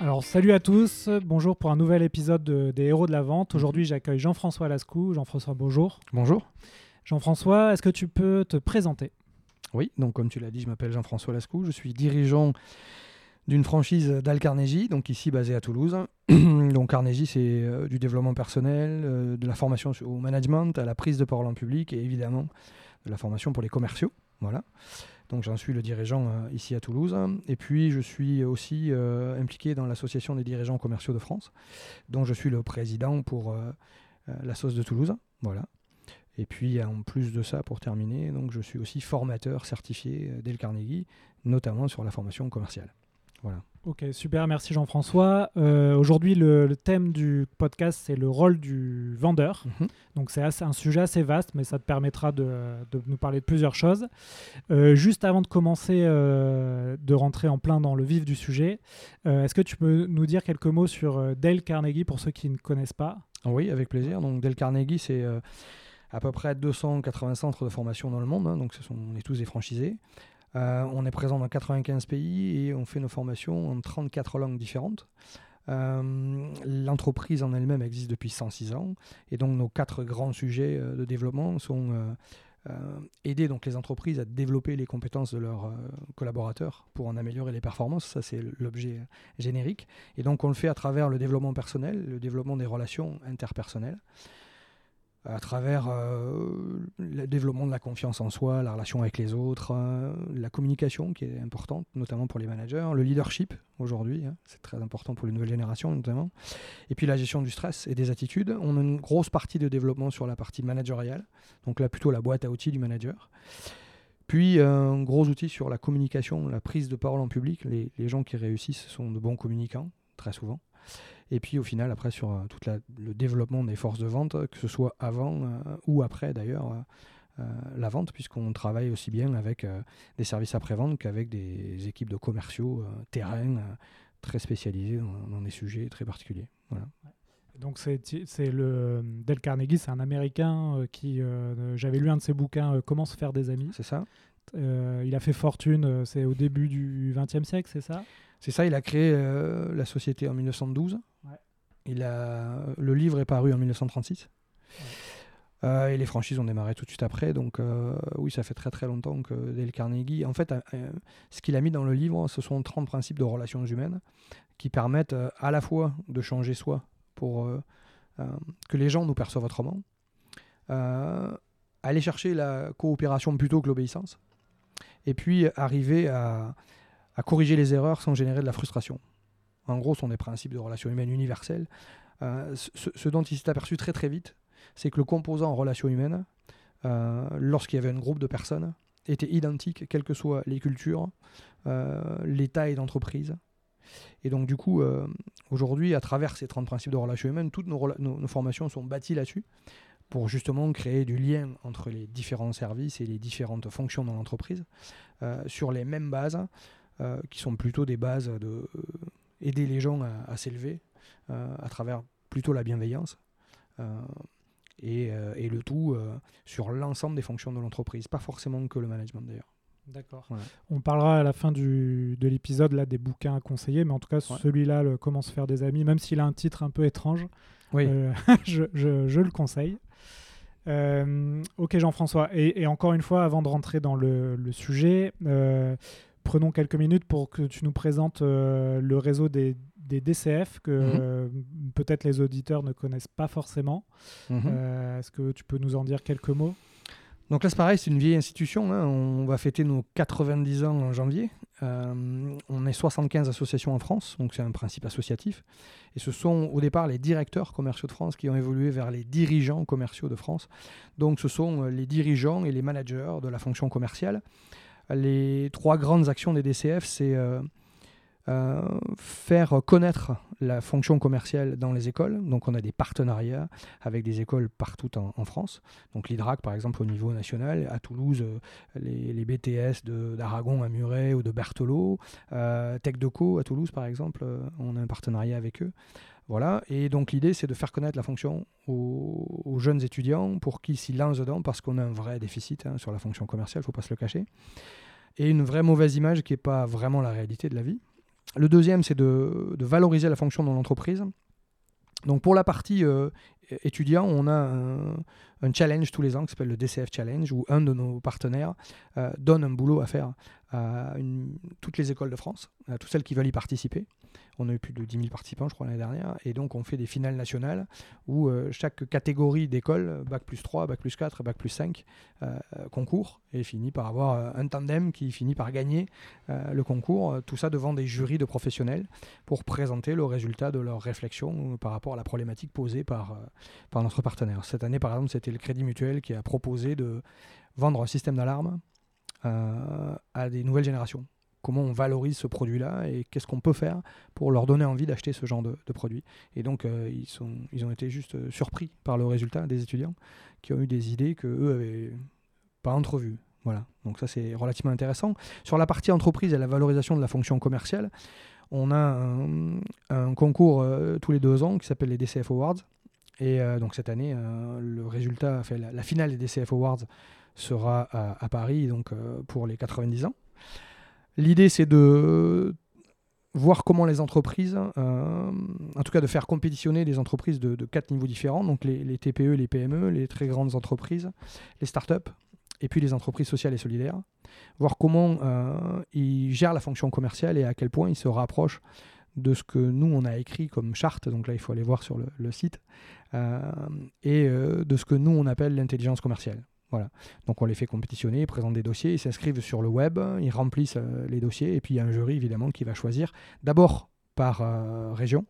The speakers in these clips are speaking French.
Alors salut à tous, bonjour pour un nouvel épisode des Héros de la Vente. Aujourd'hui j'accueille Jean-François Lascou. Jean-François, bonjour. Bonjour. Jean-François, est-ce que tu peux te présenter? Oui, donc comme tu l'as dit, je m'appelle Jean-François Lascou, je suis dirigeant d'une franchise d'Al Carnegie, donc ici basée à Toulouse. donc Carnegie, c'est euh, du développement personnel, euh, de la formation au management, à la prise de parole en public et évidemment de la formation pour les commerciaux. Voilà. Donc j'en suis le dirigeant euh, ici à Toulouse. Et puis je suis aussi euh, impliqué dans l'association des dirigeants commerciaux de France, dont je suis le président pour euh, la sauce de Toulouse. Voilà. Et puis en plus de ça, pour terminer, donc je suis aussi formateur certifié Del Carnegie, notamment sur la formation commerciale. Voilà. Ok, super, merci Jean-François. Euh, aujourd'hui, le, thème du podcast, c'est le rôle du vendeur. Mhm. Donc c'est un sujet assez vaste, mais ça te permettra de, nous parler de plusieurs choses. Euh, juste avant de commencer, euh, de rentrer en plein dans le vif du sujet, est-ce que tu peux nous dire quelques mots sur Dale Carnegie pour ceux qui ne connaissent pas? Oui, avec plaisir. Donc Dale Carnegie, c'est à peu près 280 centres de formation dans le monde, hein. donc ce sont, on est tous des franchisés. Euh, on est présent dans 95 pays et on fait nos formations en 34 langues différentes. Euh, l'entreprise en elle-même existe depuis 106 ans et donc nos quatre grands sujets euh, de développement sont aider donc les entreprises à développer les compétences de leurs collaborateurs pour en améliorer les performances, ça c'est l'objet générique. Et donc on le fait à travers le développement personnel, le développement des relations interpersonnelles à travers euh, le développement de la confiance en soi, la relation avec les autres, euh, la communication qui est importante, notamment pour les managers, le leadership aujourd'hui, hein, c'est très important pour les nouvelles générations notamment, et puis la gestion du stress et des attitudes. On a une grosse partie de développement sur la partie managériale, donc là plutôt la boîte à outils du manager. Puis un gros outil sur la communication, la prise de parole en public. Les gens qui réussissent sont de bons communicants, très souvent. Et puis au final, après, sur euh, tout le développement des forces de vente, que ce soit avant euh, ou après d'ailleurs euh, la vente, puisqu'on travaille aussi bien avec des services après-vente qu'avec des équipes de commerciaux terrain très spécialisés dans, des sujets très particuliers. Voilà. Donc c'est le Del Carnegie, c'est un Américain qui j'avais lu un de ses bouquins Comment se faire des amis. C'est ça. il a fait fortune, c'est au début du XXe siècle, c'est ça? C'est ça, il a créé euh, la société en 1912. Il a, le livre est paru en 1936. Euh, et les franchises ont démarré tout de suite après. Donc euh, oui, ça fait très très longtemps que Dale Carnegie... En fait, ce qu'il a mis dans le livre, ce sont 30 principes de relations humaines qui permettent à la fois de changer soi pour que les gens nous perçoivent autrement, aller chercher la coopération plutôt que l'obéissance, et puis arriver à à corriger les erreurs sans générer de la frustration. En gros, sont des principes de relations humaines universels. Euh, ce, dont il s'est aperçu très très vite, c'est que le composant en relations humaines, euh, lorsqu'il y avait un groupe de personnes, était identique, quelles que soient les cultures, euh, les tailles d'entreprise. Et donc du coup, aujourd'hui, à travers ces 30 principes de relations humaines, toutes nos, formations sont bâties là-dessus pour justement créer du lien entre les différents services et les différentes fonctions dans l'entreprise sur les mêmes bases qui sont plutôt des bases de aider les gens à, s'élever euh, à travers plutôt la bienveillance. Et, et, le tout sur l'ensemble des fonctions de l'entreprise, pas forcément que le management d'ailleurs. D'accord. On parlera à la fin du, de l'épisode là des bouquins à conseiller, mais en tout cas celui-là, le Comment se faire des amis, même s'il a un titre un peu étrange, oui. je, je, je, le conseille. ok Jean-François, et, et, encore une fois, avant de rentrer dans le, le sujet, prenons quelques minutes pour que tu nous présentes euh, le réseau des, DCF que mhm. euh, peut-être les auditeurs ne connaissent pas forcément. Mhm. Euh, est-ce que tu peux nous en dire quelques mots? Donc là, c'est pareil, c'est une vieille institution. Hein. On va fêter nos 90 ans en janvier. on est 75 associations en France, donc c'est un principe associatif. Et ce sont au départ les directeurs commerciaux de France qui ont évolué vers les dirigeants commerciaux de France. Donc ce sont les dirigeants et les managers de la fonction commerciale les trois grandes actions des DCF, c'est euh, euh, faire connaître la fonction commerciale dans les écoles. Donc on a des partenariats avec des écoles partout en, France. Donc l'IDRAC par exemple au niveau national, à Toulouse, euh, les, BTS d'Aragon à Muret ou de Berthelot, euh, Tech Deco à Toulouse par exemple, on a un partenariat avec eux. Voilà, et donc l'idée c'est de faire connaître la fonction aux, jeunes étudiants pour qu'ils s'y lancent dedans parce qu'on a un vrai déficit hein, sur la fonction commerciale, il ne faut pas se le cacher. Et une vraie mauvaise image qui n'est pas vraiment la réalité de la vie. Le deuxième, c'est de, valoriser la fonction dans l'entreprise. Donc pour la partie euh, étudiant, on a un, challenge tous les ans qui s'appelle le DCF Challenge, où un de nos partenaires euh, donne un boulot à faire à toutes les écoles de France, à toutes celles qui veulent y participer. On a eu plus de 10 000 participants, je crois, l'année dernière. Et donc, on fait des finales nationales où euh, chaque catégorie d'école, Bac plus 3, Bac plus 4, Bac plus 5, euh, concourt et finit par avoir euh, un tandem qui finit par gagner le concours. Tout ça devant des jurys de professionnels pour présenter le résultat de leur réflexion par rapport à la problématique posée par, par notre partenaire. Cette année, par exemple, c'était le Crédit Mutuel qui a proposé de vendre un système d'alarme à des nouvelles générations comment on valorise ce produit-là et qu'est-ce qu'on peut faire pour leur donner envie d'acheter ce genre de, produit. Et donc, euh, ils, ont été juste euh, surpris par le résultat des étudiants qui ont eu des idées que eux avaient pas entrevues. Voilà, donc ça c'est relativement intéressant. Sur la partie entreprise et la valorisation de la fonction commerciale, on a un, concours euh, tous les deux ans qui s'appelle les DCF Awards. Et donc cette année, le résultat, la, finale des DCF Awards sera à, Paris donc, pour les 90 ans. L'idée, c'est de voir comment les entreprises, euh, en tout cas de faire compétitionner des entreprises de, quatre niveaux différents, donc les, TPE, les PME, les très grandes entreprises, les startups, et puis les entreprises sociales et solidaires, voir comment euh, ils gèrent la fonction commerciale et à quel point ils se rapprochent de ce que nous, on a écrit comme charte, donc là, il faut aller voir sur le, site, euh, et de ce que nous, on appelle l'intelligence commerciale. Voilà. Donc on les fait compétitionner, ils présentent des dossiers, ils s'inscrivent sur le web, ils remplissent euh, les dossiers, et puis il y a un jury évidemment qui va choisir d'abord par euh, région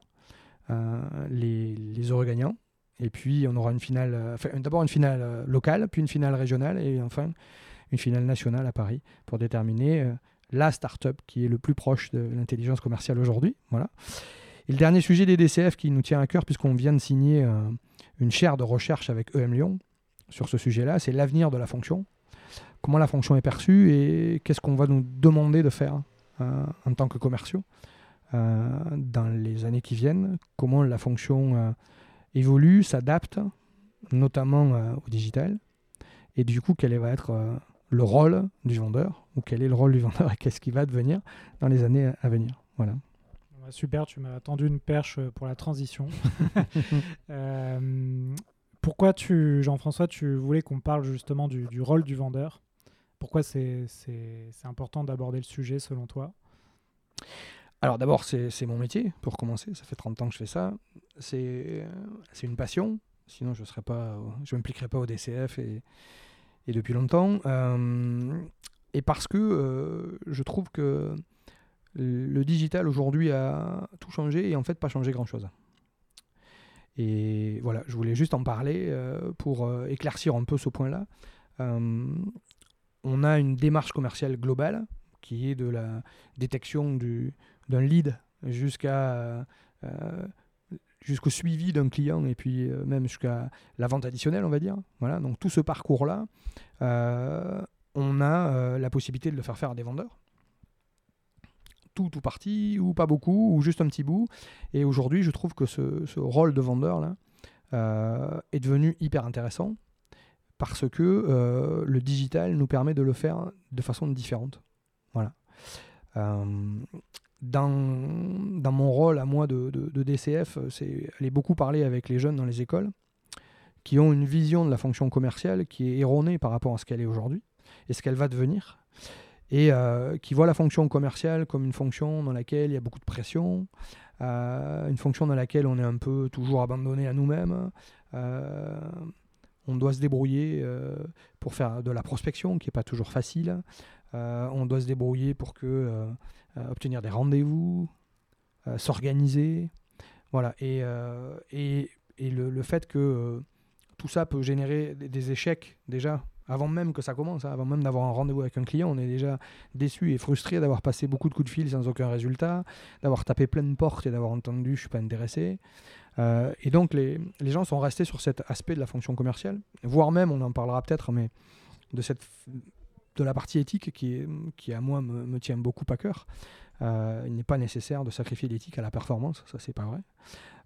euh, les, les, heureux gagnants, et puis on aura une finale, d'abord une finale locale, puis une finale régionale, et enfin une finale nationale à Paris pour déterminer la start-up qui est le plus proche de l'intelligence commerciale aujourd'hui. Voilà. Et le dernier sujet des DCF qui nous tient à cœur, puisqu'on vient de signer une chaire de recherche avec EM Lyon, sur ce sujet-là, c'est l'avenir de la fonction. Comment la fonction est perçue et qu'est-ce qu'on va nous demander de faire euh, en tant que commerciaux euh, dans les années qui viennent. Comment la fonction euh, évolue, s'adapte, notamment au digital. Et du coup, quel va être le rôle du vendeur ou quel est le rôle du vendeur et qu'est-ce qui va devenir dans les années à venir. Voilà. Super, tu m'as tendu une perche pour la transition. Pourquoi tu, Jean-François, tu voulais qu'on parle justement du, rôle du vendeur? Pourquoi c'est important d'aborder le sujet selon toi? Alors d'abord, c'est mon métier, pour commencer. Ça fait 30 ans que je fais ça. C'est une passion. Sinon, je ne m'impliquerais pas au DCF et, et depuis longtemps. Euh, et parce que euh, je trouve que le digital aujourd'hui a tout changé et en fait pas changé grand-chose. Et voilà, je voulais juste en parler euh, pour éclaircir un peu ce point-là. On a une démarche commerciale globale qui est de la détection d'un lead jusqu'à jusqu'au suivi d'un client et puis même jusqu'à la vente additionnelle, on va dire. Voilà, donc tout ce parcours-là, on a la possibilité de le faire faire à des vendeurs tout tout parti, ou pas beaucoup, ou juste un petit bout. Et aujourd'hui, je trouve que ce, rôle de vendeur là, euh, est devenu hyper intéressant parce que euh, le digital nous permet de le faire de façon différente. Voilà. Euh, dans, dans, mon rôle à moi de, de DCF, c'est aller beaucoup parler avec les jeunes dans les écoles qui ont une vision de la fonction commerciale qui est erronée par rapport à ce qu'elle est aujourd'hui et ce qu'elle va devenir et euh, qui voit la fonction commerciale comme une fonction dans laquelle il y a beaucoup de pression, euh, une fonction dans laquelle on est un peu toujours abandonné à nous-mêmes. Euh, on doit se débrouiller pour faire de la prospection, qui n'est pas toujours facile. on doit se débrouiller pour que, obtenir des rendez-vous, s'organiser. Voilà. Et, et, et le, le, fait que tout ça peut générer des échecs déjà Avant même que ça commence, hein, avant même d'avoir un rendez-vous avec un client, on est déjà déçu et frustré d'avoir passé beaucoup de coups de fil sans aucun résultat, d'avoir tapé plein de portes et d'avoir entendu je suis pas intéressé. Euh, et donc les, les, gens sont restés sur cet aspect de la fonction commerciale, voire même, on en parlera peut-être, mais de, cette, de la partie éthique qui, qui à moi me, tient beaucoup à cœur. Euh, il n'est pas nécessaire de sacrifier l'éthique à la performance, ça c'est pas vrai.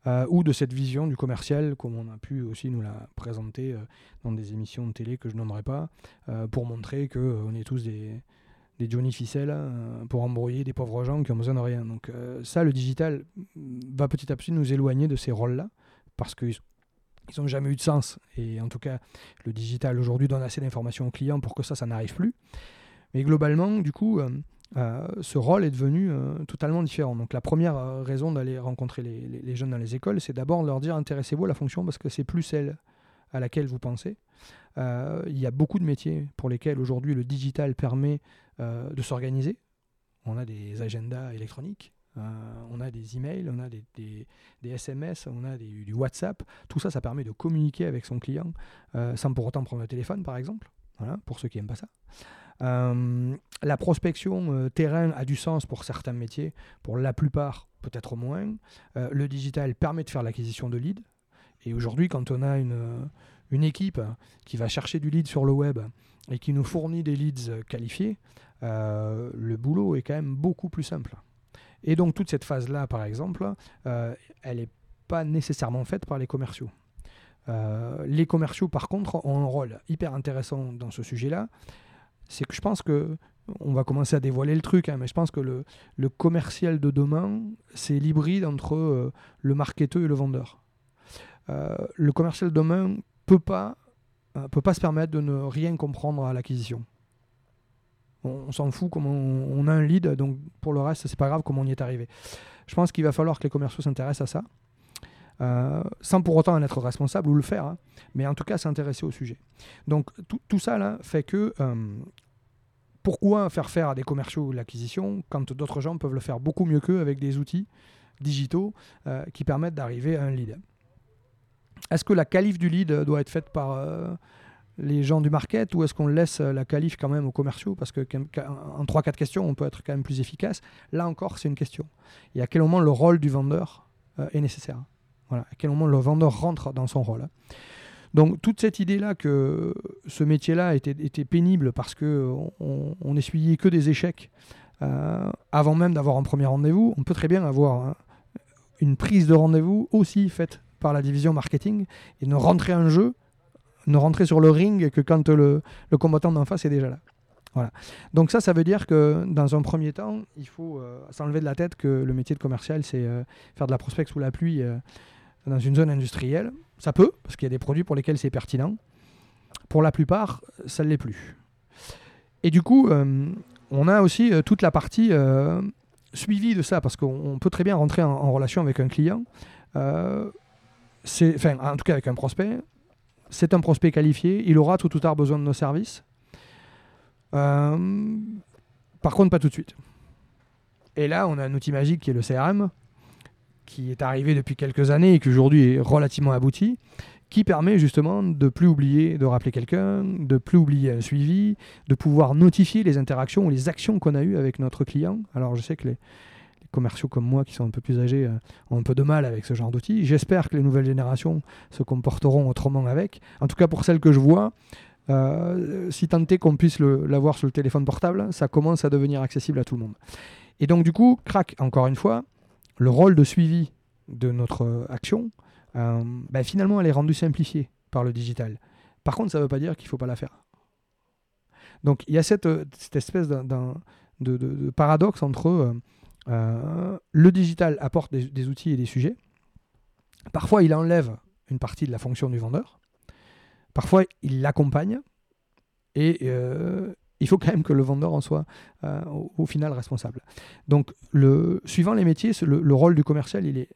Euh, ou de cette vision du commercial, comme on a pu aussi nous la présenter euh, dans des émissions de télé que je nommerai pas, pour montrer qu'on est tous des, des Johnny Ficelle pour embrouiller des pauvres gens qui ont besoin de rien. Donc ça, le digital va petit à petit nous éloigner de ces rôles-là, parce qu'ils ils n'ont jamais eu de sens. Et en tout cas, le digital aujourd'hui donne assez d'informations aux clients pour que ça, ça n'arrive plus. Mais globalement, du coup, euh, ce rôle est devenu euh, totalement différent. Donc la première euh, raison d'aller rencontrer les, jeunes dans les écoles, c'est d'abord leur dire intéressez-vous à la fonction parce que c'est plus celle à laquelle vous pensez. Il y a beaucoup de métiers pour lesquels aujourd'hui le digital permet de s'organiser. On a des agendas électroniques, on a des emails, on a des, SMS, on a du WhatsApp. Tout ça, ça permet de communiquer avec son client sans pour autant prendre le téléphone, par exemple. Pour ceux qui n'aiment pas ça. Euh, la prospection euh, terrain a du sens pour certains métiers, pour la plupart peut-être moins. Euh, le digital permet de faire l'acquisition de leads. Et aujourd'hui, quand on a une, équipe qui va chercher du lead sur le web et qui nous fournit des leads qualifiés, le boulot est quand même beaucoup plus simple. Et donc toute cette phase-là, par exemple, elle n'est pas nécessairement faite par les commerciaux. les commerciaux, par contre, ont un rôle hyper intéressant dans ce sujet-là c'est que je pense que on va commencer à dévoiler le truc, hein, mais je pense que le, commercial de demain, c'est l'hybride entre euh, le marketeur et le vendeur. Euh, le commercial de demain peut euh, peut pas se permettre de ne rien comprendre à l'acquisition. On, s'en fout comment on, a un lead, donc pour le reste, c'est pas grave comment on y est arrivé. Je pense qu'il va falloir que les commerciaux s'intéressent à ça. sans pour autant en être responsable ou le faire, hein, mais en tout cas s'intéresser au sujet. Donc tout, ça là fait que pourquoi faire faire à des commerciaux l'acquisition quand d'autres gens peuvent le faire beaucoup mieux qu'eux avec des outils digitaux euh, qui permettent d'arriver à un lead? Est-ce que la qualif du lead doit être faite par euh, les gens du market ou est-ce qu'on laisse la qualif quand même aux commerciaux Parce que en 3-4 questions, on peut être quand même plus efficace. Là encore, c'est une question. Et à quel moment le rôle du vendeur euh, est nécessaire? Voilà. À quel moment le vendeur rentre dans son rôle? Donc toute cette idée-là que ce métier-là était, pénible parce qu'on on, que des échecs euh, avant même d'avoir un premier rendez-vous, on peut très bien avoir une prise de rendez-vous aussi faite par la division marketing et ne rentrer en jeu, ne rentrer sur le ring que quand le, combattant d'en face est déjà là. Voilà. Donc ça, ça veut dire que dans un premier temps, il faut euh, s'enlever de la tête que le métier de commercial, c'est euh, faire de la prospect sous la pluie dans une zone industrielle. Ça peut, parce qu'il y a des produits pour lesquels c'est pertinent. Pour la plupart, ça ne l'est plus. Et du coup, euh, on a aussi euh, toute la partie euh, suivie de ça, parce qu'on peut très bien rentrer en, relation avec un client, enfin, en tout cas avec un prospect. C'est un prospect qualifié, il aura tout ou tard besoin de nos services. par contre, pas tout de suite. Et là, on a un outil magique qui est le CRM, qui est arrivé depuis quelques années et qui aujourd'hui est relativement abouti, qui permet justement de plus oublier de rappeler quelqu'un, de plus oublier un suivi, de pouvoir notifier les interactions ou les actions qu'on a eues avec notre client. Alors je sais que les, commerciaux comme moi qui sont un peu plus âgés euh, ont un peu de mal avec ce genre d'outils. J'espère que les nouvelles générations se comporteront autrement avec. En tout cas pour celles que je vois, euh, si tant est qu'on puisse l'avoir sur le téléphone portable, ça commence à devenir accessible à tout le monde. Et donc du coup, crac, encore une fois, le rôle de suivi de notre euh, action, ben, finalement, elle est rendue simplifiée par le digital. Par contre, ça ne veut pas dire qu'il ne faut pas la faire. Donc, il y a cette, euh, espèce de, paradoxe entre le digital apporte des, outils et des sujets. Parfois, il enlève une partie de la fonction du vendeur. Parfois, il l'accompagne. Et, il faut quand même que le vendeur en soit euh, au, final responsable. Donc, le, suivant les métiers, le, rôle du commercial, il est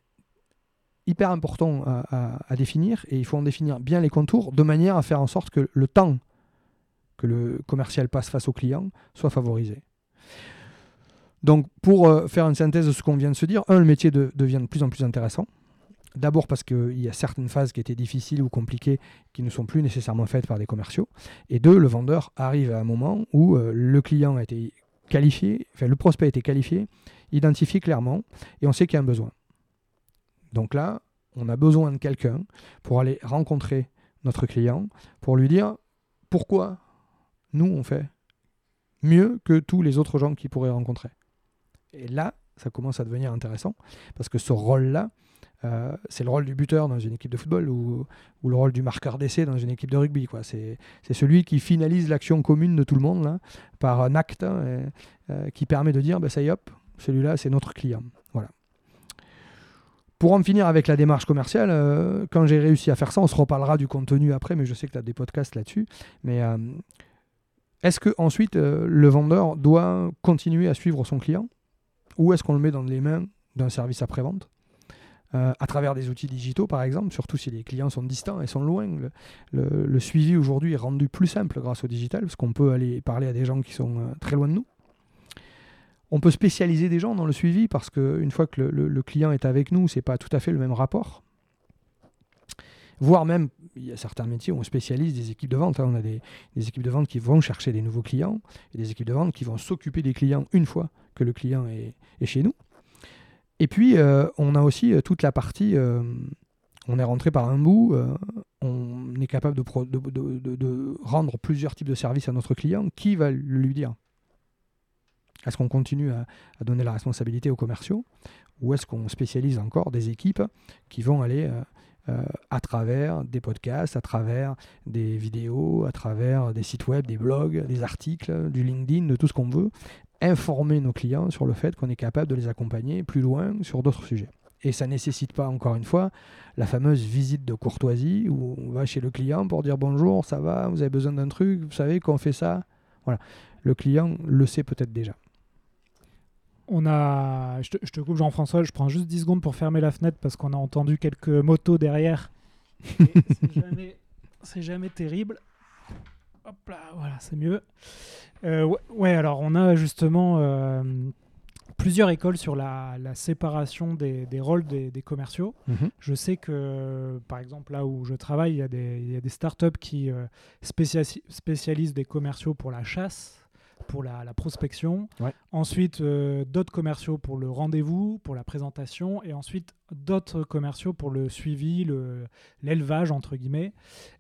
hyper important à, définir et il faut en définir bien les contours de manière à faire en sorte que le temps que le commercial passe face au client soit favorisé. Donc, pour euh, faire une synthèse de ce qu'on vient de se dire, un, le métier devient de plus en plus intéressant. D'abord parce qu'il y a certaines phases qui étaient difficiles ou compliquées qui ne sont plus nécessairement faites par des commerciaux. Et deux, le vendeur arrive à un moment où euh, le client a été qualifié, enfin le prospect a été qualifié, identifié clairement, et on sait qu'il y a un besoin. Donc là, on a besoin de quelqu'un pour aller rencontrer notre client, pour lui dire pourquoi nous on fait mieux que tous les autres gens qu'il pourrait rencontrer. Et là, ça commence à devenir intéressant, parce que ce rôle-là, euh, c'est le rôle du buteur dans une équipe de football ou, le rôle du marqueur d'essai dans une équipe de rugby. C'est, celui qui finalise l'action commune de tout le monde par un acte hein, euh, qui permet de dire bah, ça y est, hop, celui-là c'est notre client. Voilà. Pour en finir avec la démarche commerciale, euh, quand j'ai réussi à faire ça, on se reparlera du contenu après, mais je sais que tu as des podcasts là-dessus. Mais est-ce que ensuite le vendeur doit continuer à suivre son client? Ou est-ce qu'on le met dans les mains d'un service après-vente euh, à travers des outils digitaux, par exemple, surtout si les clients sont distants et sont loin. Le, suivi aujourd'hui est rendu plus simple grâce au digital, parce qu'on peut aller parler à des gens qui sont euh, très loin de nous. On peut spécialiser des gens dans le suivi, parce qu'une fois que le, client est avec nous, ce n'est pas tout à fait le même rapport. Voire même, il y a certains métiers où on spécialise des équipes de vente. Hein. On a des, équipes de vente qui vont chercher des nouveaux clients, et des équipes de vente qui vont s'occuper des clients une fois que le client est chez nous. Et puis, euh, on a aussi euh, toute la partie, euh, on est rentré par un bout, on est capable de, de, rendre plusieurs types de services à notre client. Qui va lui dire? Est-ce qu'on continue à, donner la responsabilité aux commerciaux? Ou est-ce qu'on spécialise encore des équipes qui vont aller à travers des podcasts, à travers des vidéos, à travers des sites web, des blogs, des articles, du LinkedIn, de tout ce qu'on veut, informer nos clients sur le fait qu'on est capable de les accompagner plus loin sur d'autres sujets. Et ça ne nécessite pas, encore une fois, la fameuse visite de courtoisie où on va chez le client pour dire bonjour, ça va, vous avez besoin d'un truc, vous savez qu'on fait ça? Voilà. Le client le sait peut-être déjà. On a. Je te, coupe Jean-François, je prends juste 10 secondes pour fermer la fenêtre parce qu'on a entendu quelques motos derrière. c'est jamais, jamais terrible. Hop là, voilà, c'est mieux. Euh, ouais, alors on a justement euh, plusieurs écoles sur la, séparation des, rôles des, commerciaux. Mhm. Je sais que, par exemple, là où je travaille, il y a des, il y a des startups qui euh, spécialisent des commerciaux pour la chasse pour la, prospection. Ensuite, euh, d'autres commerciaux pour le rendez-vous, pour la présentation. Et ensuite, d'autres commerciaux pour le suivi, l'élevage, entre guillemets.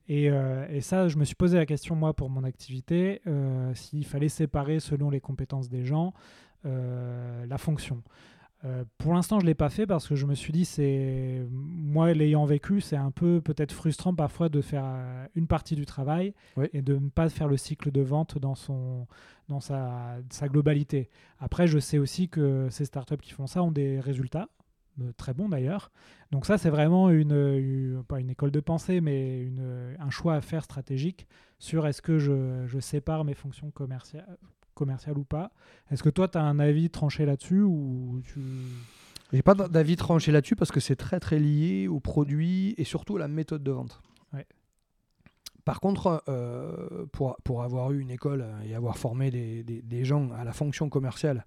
Et, euh, et, ça, je me suis posé la question, moi, pour mon activité, euh, s'il fallait séparer, selon les compétences des gens, la fonction. Euh, pour l'instant, je ne l'ai pas fait parce que je me suis dit, c'est moi l'ayant vécu, c'est un peu peut-être frustrant parfois de faire euh, une partie du travail et de ne pas faire le cycle de vente dans, son, dans sa, sa, globalité. Après, je sais aussi que ces startups qui font ça ont des résultats, euh, très bons d'ailleurs. Donc ça, c'est vraiment une, pas une école de pensée, mais une, un choix à faire stratégique sur est-ce que je, je sépare mes fonctions commerciales commercial ou pas. Est-ce que toi, tu as un avis tranché là-dessus ou tu... J'ai pas d'avis tranché là-dessus parce que c'est très très lié au produit et surtout à la méthode de vente. Par contre, euh, pour, pour, avoir eu une école et avoir formé des, des, gens à la fonction commerciale,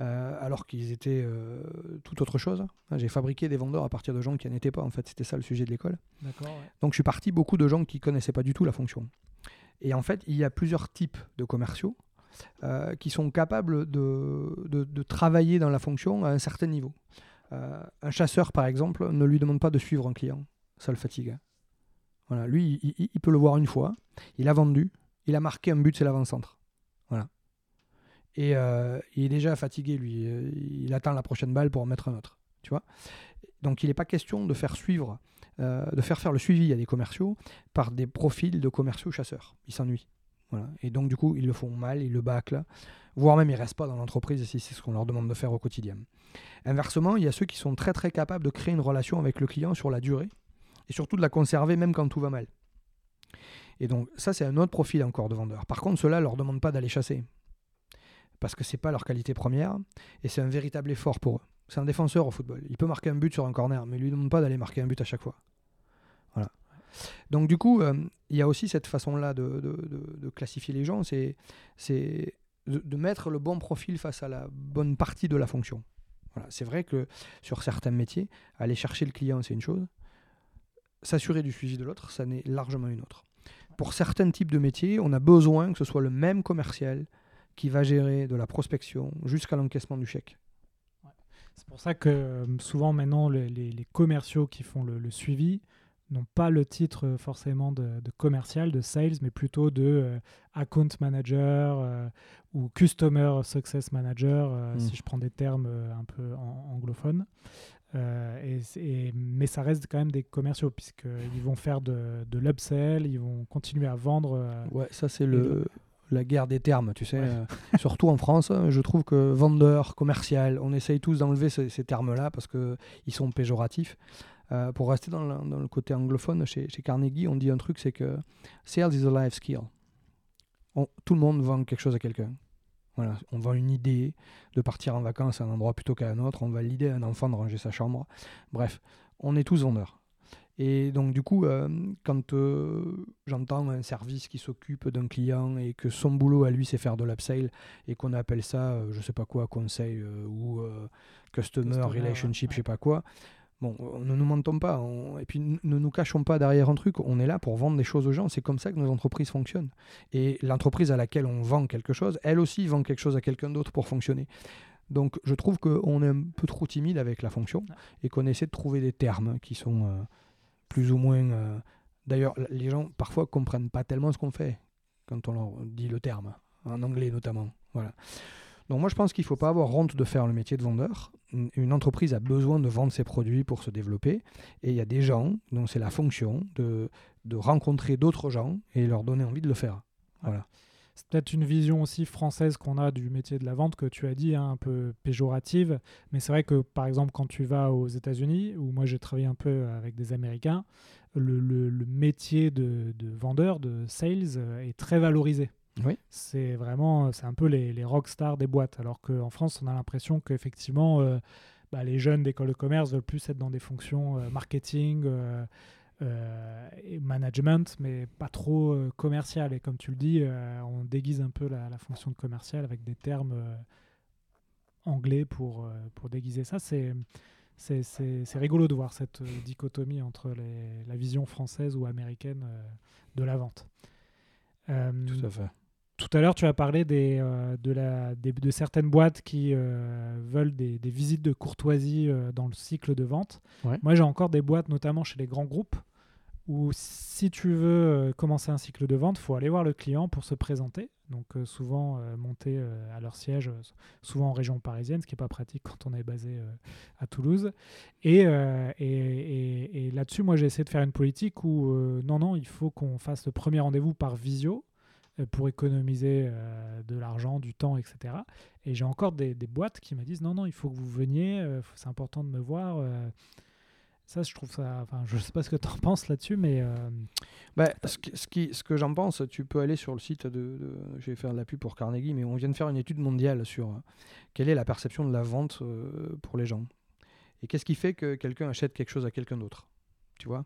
euh, alors qu'ils étaient euh, tout autre chose. Hein, j'ai fabriqué des vendeurs à partir de gens qui n'en étaient pas. En fait, c'était ça le sujet de l'école. Donc, je suis parti beaucoup de gens qui connaissaient pas du tout la fonction. Et en fait, il y a plusieurs types de commerciaux. Euh, qui sont capables de, de, travailler dans la fonction à un certain niveau. Euh, un chasseur, par exemple, ne lui demande pas de suivre un client. Ça le fatigue. Hein. Voilà, lui, il, peut le voir une fois. Il a vendu. Il a marqué un but, c'est l'avant-centre. Voilà. Et euh, il est déjà fatigué, lui. Il attend la prochaine balle pour en mettre un autre. Tu vois? Donc, il n'est pas question de faire suivre, de faire faire le suivi à des commerciaux par des profils de commerciaux chasseurs. Il Et donc, du coup, ils le font mal, ils le bâclent, voire même ils ne restent pas dans l'entreprise si c'est ce qu'on leur demande de faire au quotidien. Inversement, il y a ceux qui sont très très capables de créer une relation avec le client sur la durée et surtout de la conserver même quand tout va mal. Et donc, ça, c'est un autre profil encore de vendeur. Par contre, ceux-là ne leur demandent pas d'aller chasser parce que ce n'est pas leur qualité première et c'est un véritable effort pour eux. C'est un défenseur au football. Il peut marquer un but sur un corner, mais il ne lui demande pas d'aller marquer un but à chaque fois. Donc du coup, euh, il y a aussi cette façon-là de, classifier les gens, c'est de, mettre le bon profil face à la bonne partie de la fonction. Voilà. C'est vrai que sur certains métiers, aller chercher le client, c'est une chose. S'assurer du suivi de l'autre, ça n'est largement une autre. Pour certains types de métiers, on a besoin que ce soit le même commercial qui va gérer de la prospection jusqu'à l'encaissement du chèque. C'est pour ça que euh, souvent maintenant les, commerciaux qui font le suivi n'ont pas le titre euh, forcément de, de commercial, de sales, mais plutôt de euh, account manager euh, ou customer success manager, euh, Mm. si je prends des termes un peu en- anglophones. Et, mais ça reste quand même des commerciaux puisqu'ils vont faire de, de l'upsell, ils vont continuer à vendre. Ouais, ça c'est le la guerre des termes, tu sais. Ouais. euh, surtout en France, hein, je trouve que vendeur, commercial, on essaye tous d'enlever ces, ces termes-là parce que ils sont péjoratifs. Euh, pour rester dans le, dans le côté anglophone, chez, chez Carnegie, on dit un truc, c'est que sales is a life skill. On- tout le monde vend quelque chose à quelqu'un. Voilà, on vend une idée de partir en vacances à un endroit plutôt qu'à un autre. On vend l'idée à un enfant de ranger sa chambre. Bref, on est tous vendeurs. Et donc, du coup, euh, quand euh, j'entends un service qui s'occupe d'un client et que son boulot à lui, c'est faire de l'upsell et qu'on appelle ça, euh, je sais pas quoi, conseil ou customer, Customer, relationship, ouais. je sais pas quoi. Bon, ne nous mentons pas. on- Et puis, ne nous cachons pas derrière un truc. On est là pour vendre des choses aux gens. C'est comme ça que nos entreprises fonctionnent. Et l'entreprise à laquelle on vend quelque chose, elle aussi vend quelque chose à quelqu'un d'autre pour fonctionner. Donc, je trouve qu'on est un peu trop timide avec la fonction et qu'on essaie de trouver des termes qui sont euh, plus ou moins. euh, D'ailleurs, les gens parfois comprennent pas tellement ce qu'on fait quand on leur dit le terme, en anglais notamment. Voilà. Donc moi je pense qu'il ne faut pas avoir honte de faire le métier de vendeur. Une entreprise a besoin de vendre ses produits pour se développer. Et il y a des gens dont c'est la fonction de, rencontrer d'autres gens et leur donner envie de le faire. Voilà. C'est peut-être une vision aussi française qu'on a du métier de la vente que tu as dit, hein, un peu péjorative. Mais c'est vrai que par exemple quand tu vas aux États-Unis, où moi j'ai travaillé un peu avec des Américains, le, le- métier de, de vendeur, de sales, euh, est très valorisé. Oui. C'est vraiment, c'est un peu les, les rockstars des boîtes. Alors qu'en France, on a l'impression qu'effectivement, euh, bah, les jeunes d'école de commerce veulent plus être dans des fonctions euh, marketing. euh, euh, et management, mais pas trop euh, commercial. Et comme tu le dis, euh, on déguise un peu la, la fonction de commercial avec des termes euh, anglais pour, euh, pour déguiser ça. C'est, c'est, rigolo de voir cette euh, dichotomie entre les- la vision française ou américaine euh, de la vente. Euh, Tout à fait. Tout à l'heure, tu as parlé des, euh, de, la, des- de certaines boîtes qui euh, veulent des, des visites de courtoisie euh, dans le cycle de vente. Ouais. Moi, j'ai encore des boîtes, notamment chez les grands groupes, où si tu veux commencer un cycle de vente, il faut aller voir le client pour se présenter. Donc souvent monter à leur siège, souvent en région parisienne, ce qui n'est pas pratique quand on est basé à Toulouse. Et, et, et- et là-dessus, moi, j'ai essayé de faire une politique où non, non, il faut qu'on fasse le premier rendez-vous par visio pour économiser euh, de l'argent, du temps, etc. Et j'ai encore des, des boîtes qui me disent non, non, il faut que vous veniez, euh, c'est important de me voir. euh. ça, je trouve ça. Enfin, je sais pas ce que tu en penses là-dessus, mais euh, Bah, ce, qui- ce, qui- ce que j'en pense, tu peux aller sur le site de, de- Je vais faire de la pub pour Carnegie, mais on vient de faire une étude mondiale sur euh, quelle est la perception de la vente euh, pour les gens. Et qu'est-ce qui fait que quelqu'un achète quelque chose à quelqu'un d'autre Tu vois?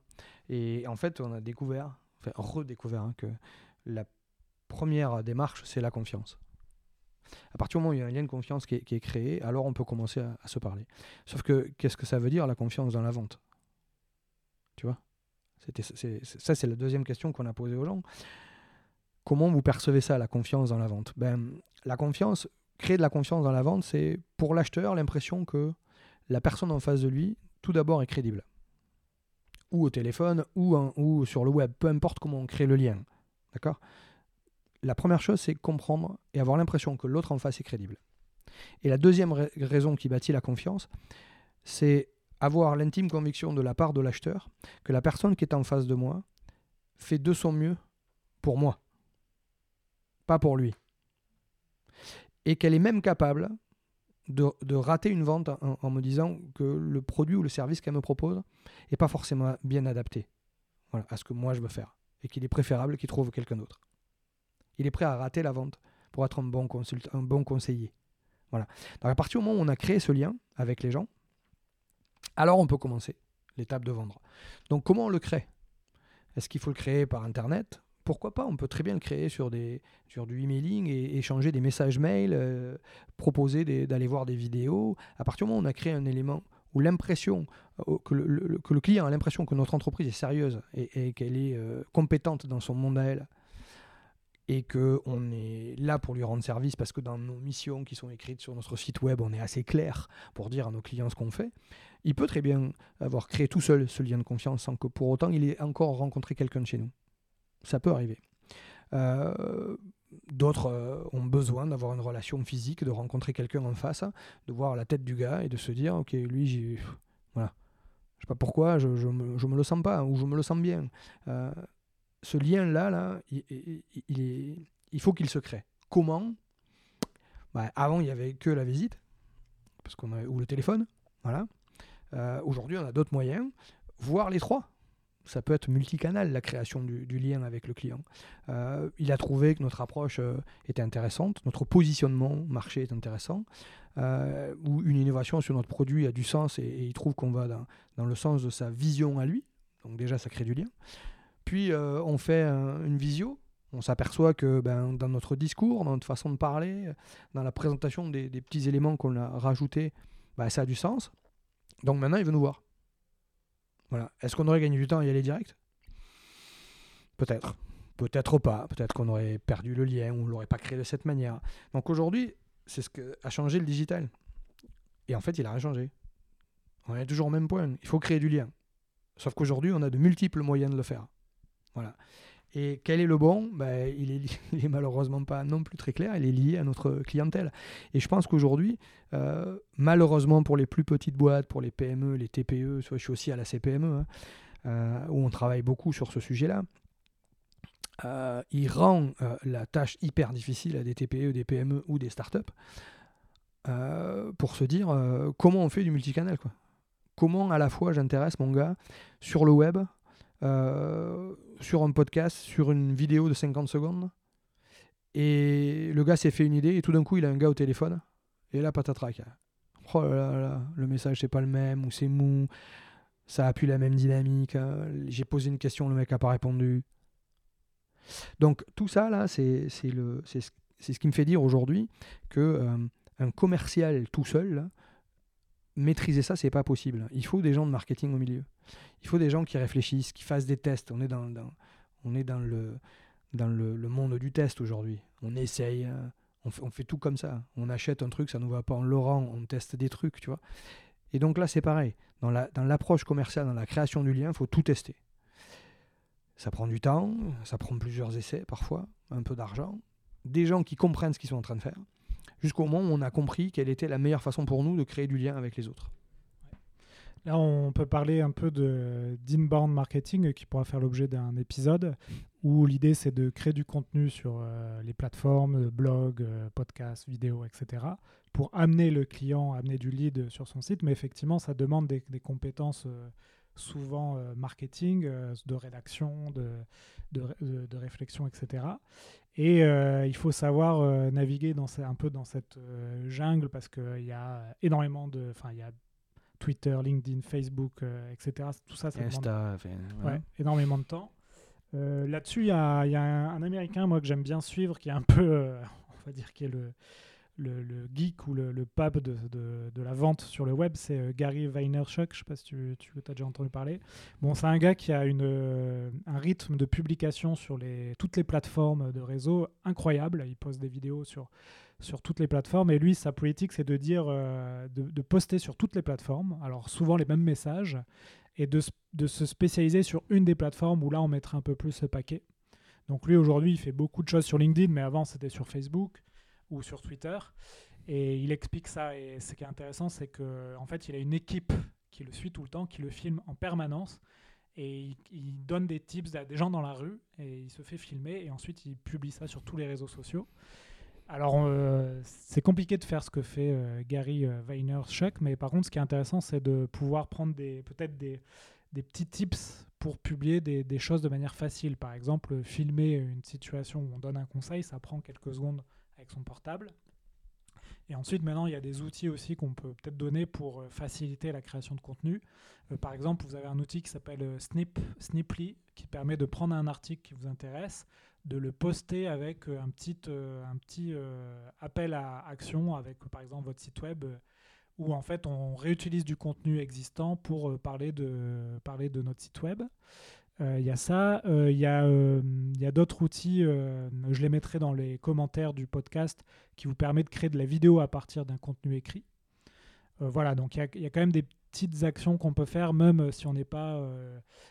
Et en fait, on a découvert, enfin redécouvert, hein, que la première démarche, c'est la confiance. À partir du moment où il y a un lien de confiance qui est, qui créé, alors on peut commencer à, se parler. Sauf que qu'est-ce que ça veut dire la confiance dans la vente? Tu vois? Ça, c'est la deuxième question qu'on a posée aux gens. Comment vous percevez ça, la confiance dans la vente? Ben, La confiance, créer de la confiance dans la vente, c'est pour l'acheteur l'impression que la personne en face de lui, tout d'abord, est crédible. Ou au téléphone, ou, ou sur le web, peu importe comment on crée le lien. D'accord? La première chose, c'est comprendre et avoir l'impression que l'autre en face est crédible. Et la deuxième ra- raison qui bâtit la confiance, c'est avoir l'intime conviction de la part de l'acheteur que la personne qui est en face de moi fait de son mieux pour moi, pas pour lui. Et qu'elle est même capable de, rater une vente en, me disant que le produit ou le service qu'elle me propose n'est pas forcément bien adapté à ce que moi je veux faire. Et qu'il est préférable qu'il trouve quelqu'un d'autre. Il est prêt à rater la vente pour être un bon, conseiller. Voilà. Donc à partir du moment où on a créé ce lien avec les gens, alors on peut commencer l'étape de vendre. Donc comment on le crée? Est-ce qu'il faut le créer par Internet? Pourquoi pas? On peut très bien le créer sur, des, du emailing et échanger des messages mail, euh, proposer d'aller voir des vidéos. À partir du moment où on a créé un élément où l'impression le, que le, client a l'impression que notre entreprise est sérieuse et, qu'elle est compétente dans son monde à elle, et qu'on est là pour lui rendre service parce que dans nos missions qui sont écrites sur notre site web, on est assez clair pour dire à nos clients ce qu'on fait, il peut très bien avoir créé tout seul ce lien de confiance sans que pour autant il ait encore rencontré quelqu'un de chez nous. Ça peut arriver. Euh, d'autres euh, ont besoin d'avoir une relation physique, de rencontrer quelqu'un en face, de voir la tête du gars et de se dire, ok, lui, j'ai... Voilà. Je sais pas pourquoi, je, je, me, le sens pas, ou je me le sens bien. Euh, ce lien-là, là, il, faut qu'il se crée. Comment? Bah, Avant, il n'y avait que la visite, parce qu'on ou le téléphone. Voilà. Euh, aujourd'hui, on a d'autres moyens, voire les trois. Ça peut être multicanal, la création du, lien avec le client. Euh, il a trouvé que notre approche euh, était intéressante, notre positionnement marché est intéressant, ou une innovation sur notre produit a du sens et, il trouve qu'on va dans, le sens de sa vision à lui. Donc déjà, ça crée du lien. Puis euh, on fait une visio. On s'aperçoit que ben, dans notre discours, dans notre façon de parler, dans la présentation des, petits éléments qu'on a rajoutés, ben, ça a du sens. Donc maintenant, il veut nous voir. Voilà. Est-ce qu'on aurait gagné du temps à y aller direct? Peut-être. Peut-être pas. Peut-être qu'on aurait perdu le lien on ne l'aurait pas créé de cette manière. Donc aujourd'hui, c'est ce que a changé le digital. Et en fait, il a rien changé. On est toujours au même point. Il faut créer du lien. Sauf qu'aujourd'hui, on a de multiples moyens de le faire. Et quel est le bon? Ben, il, est, malheureusement pas non plus très clair, il est lié à notre clientèle. Et je pense qu'aujourd'hui, euh, malheureusement pour les plus petites boîtes, pour les PME, les TPE, je suis aussi à la CPME, hein, euh, où on travaille beaucoup sur ce sujet-là, euh, il rend la tâche hyper difficile à des TPE, des PME ou des startups pour se dire comment on fait du multicanal. Quoi? Comment à la fois j'intéresse mon gars sur le web, euh, sur un podcast, sur une vidéo de 50 secondes. Et le gars s'est fait une idée et tout d'un coup il a un gars au téléphone. Et là, patatrac. Oh là là, le message c'est pas le même ou c'est mou. Ça a plus la même dynamique. Hein. J'ai posé une question, le mec a pas répondu. Donc tout ça là, c'est ce, ce qui me fait dire aujourd'hui que euh, un commercial tout seul, maîtriser ça, c'est pas possible. Il faut des gens de marketing au milieu. Il faut des gens qui réfléchissent, qui fassent des tests. On est dans, on est dans, le, dans le, monde du test aujourd'hui. On essaye, hein. on fait, on tout comme ça. On achète un truc, ça ne nous va pas en Laurent, on teste des trucs, tu vois. Et donc là, c'est pareil. Dans l'approche commerciale, dans la création du lien, il faut tout tester. Ça prend du temps, ça prend plusieurs essais parfois, un peu d'argent, des gens qui comprennent ce qu'ils sont en train de faire, jusqu'au moment où on a compris quelle était la meilleure façon pour nous de créer du lien avec les autres. Là, on peut parler un peu d'inbound marketing qui pourra faire l'objet d'un épisode où l'idée c'est de créer du contenu sur euh, les plateformes, blogs, euh, podcasts, vidéos, etc. pour amener le client, amener du lead sur son site. Mais effectivement, ça demande des, compétences euh, souvent marketing, de rédaction, de, de, de, réflexion, etc. Et il faut savoir naviguer dans, un peu dans cette jungle parce qu'il y a énormément de... Enfin, il y a Twitter, LinkedIn, Facebook, euh, etc. Tout ça, ça demande énormément de temps. Euh, là-dessus, il y a, un, Américain, moi, que j'aime bien suivre, qui est un peu, euh, on va dire, qui est le, le, geek ou le, pape de, de, la vente sur le web, c'est Gary Vaynerchuk. Je ne sais pas si tu, tu as déjà entendu parler. Bon, c'est un gars qui a une, un rythme de publication sur les, toutes les plateformes de réseau incroyable. Il poste des vidéos sur sur toutes les plateformes. Et lui, sa politique, c'est de dire, euh, de, poster sur toutes les plateformes, alors souvent les mêmes messages, et de, se spécialiser sur une des plateformes où là, on mettrait un peu plus ce paquet. Donc lui, aujourd'hui, il fait beaucoup de choses sur LinkedIn, mais avant, c'était sur Facebook ou sur Twitter. Et il explique ça. Et ce qui est intéressant, c'est qu'en en fait, il a une équipe qui le suit tout le temps, qui le filme en permanence. Et il, donne des tips à des gens dans la rue et il se fait filmer et ensuite il publie ça sur tous les réseaux sociaux. Alors, euh, c'est compliqué de faire ce que fait euh, Gary euh, Vaynerchuk, mais par contre, ce qui est intéressant, c'est de pouvoir prendre peut-être des, petits tips pour publier des, choses de manière facile. Par exemple, filmer une situation où on donne un conseil, ça prend quelques secondes avec son portable. Et ensuite, maintenant, il y a des outils aussi qu'on peut peut-être donner pour euh, faciliter la création de contenu. Euh, par exemple, vous avez un outil qui s'appelle euh, Snip, Sniply, qui permet de prendre un article qui vous intéresse, de le poster avec un petit, un petit appel à action, avec par exemple votre site web, où en fait on réutilise du contenu existant pour parler de, parler de notre site web. Il y a ça, il y a, y a d'autres outils, je les mettrai dans les commentaires du podcast, qui vous permet de créer de la vidéo à partir d'un contenu écrit. voilà, donc il y, y, a quand même des petites actions qu'on peut faire, même si on n'est pas,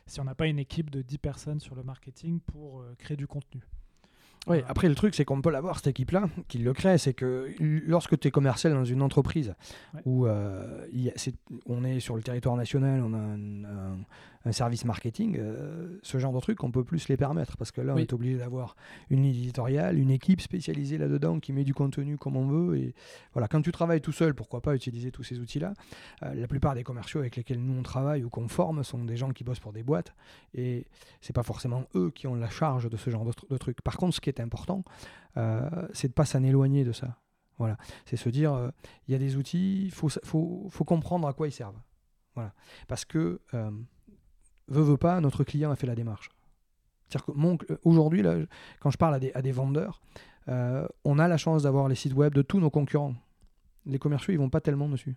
si on n'a pas une équipe de 10 personnes sur le marketing pour créer du contenu. Oui, après le truc, c'est qu'on peut l'avoir, cette équipe-là, qui le crée. C'est que lorsque tu es commercial dans une entreprise où euh, on est sur le territoire national, on a un, un service marketing, euh, ce genre de trucs, on peut plus les permettre parce que là, on est obligé d'avoir une éditoriale, une équipe spécialisée là-dedans qui met du contenu comme on veut. Et voilà, quand tu travailles tout seul, pourquoi pas utiliser tous ces outils-là? Euh, La plupart des commerciaux avec lesquels nous on travaille ou qu'on forme sont des gens qui bossent pour des boîtes et c'est pas forcément eux qui ont la charge de ce genre de, trucs. Par contre, ce qui est important, euh, c'est de pas s'en éloigner de ça. Voilà, c'est se dire, il y a des outils, il faut, faut, faut, comprendre à quoi ils servent. Voilà, parce que veut, veut pas, notre client a fait la démarche. C'est-à-dire que euh, aujourd'hui, quand je parle à des, vendeurs, euh, on a la chance d'avoir les sites web de tous nos concurrents. Les commerciaux, ils vont pas tellement dessus.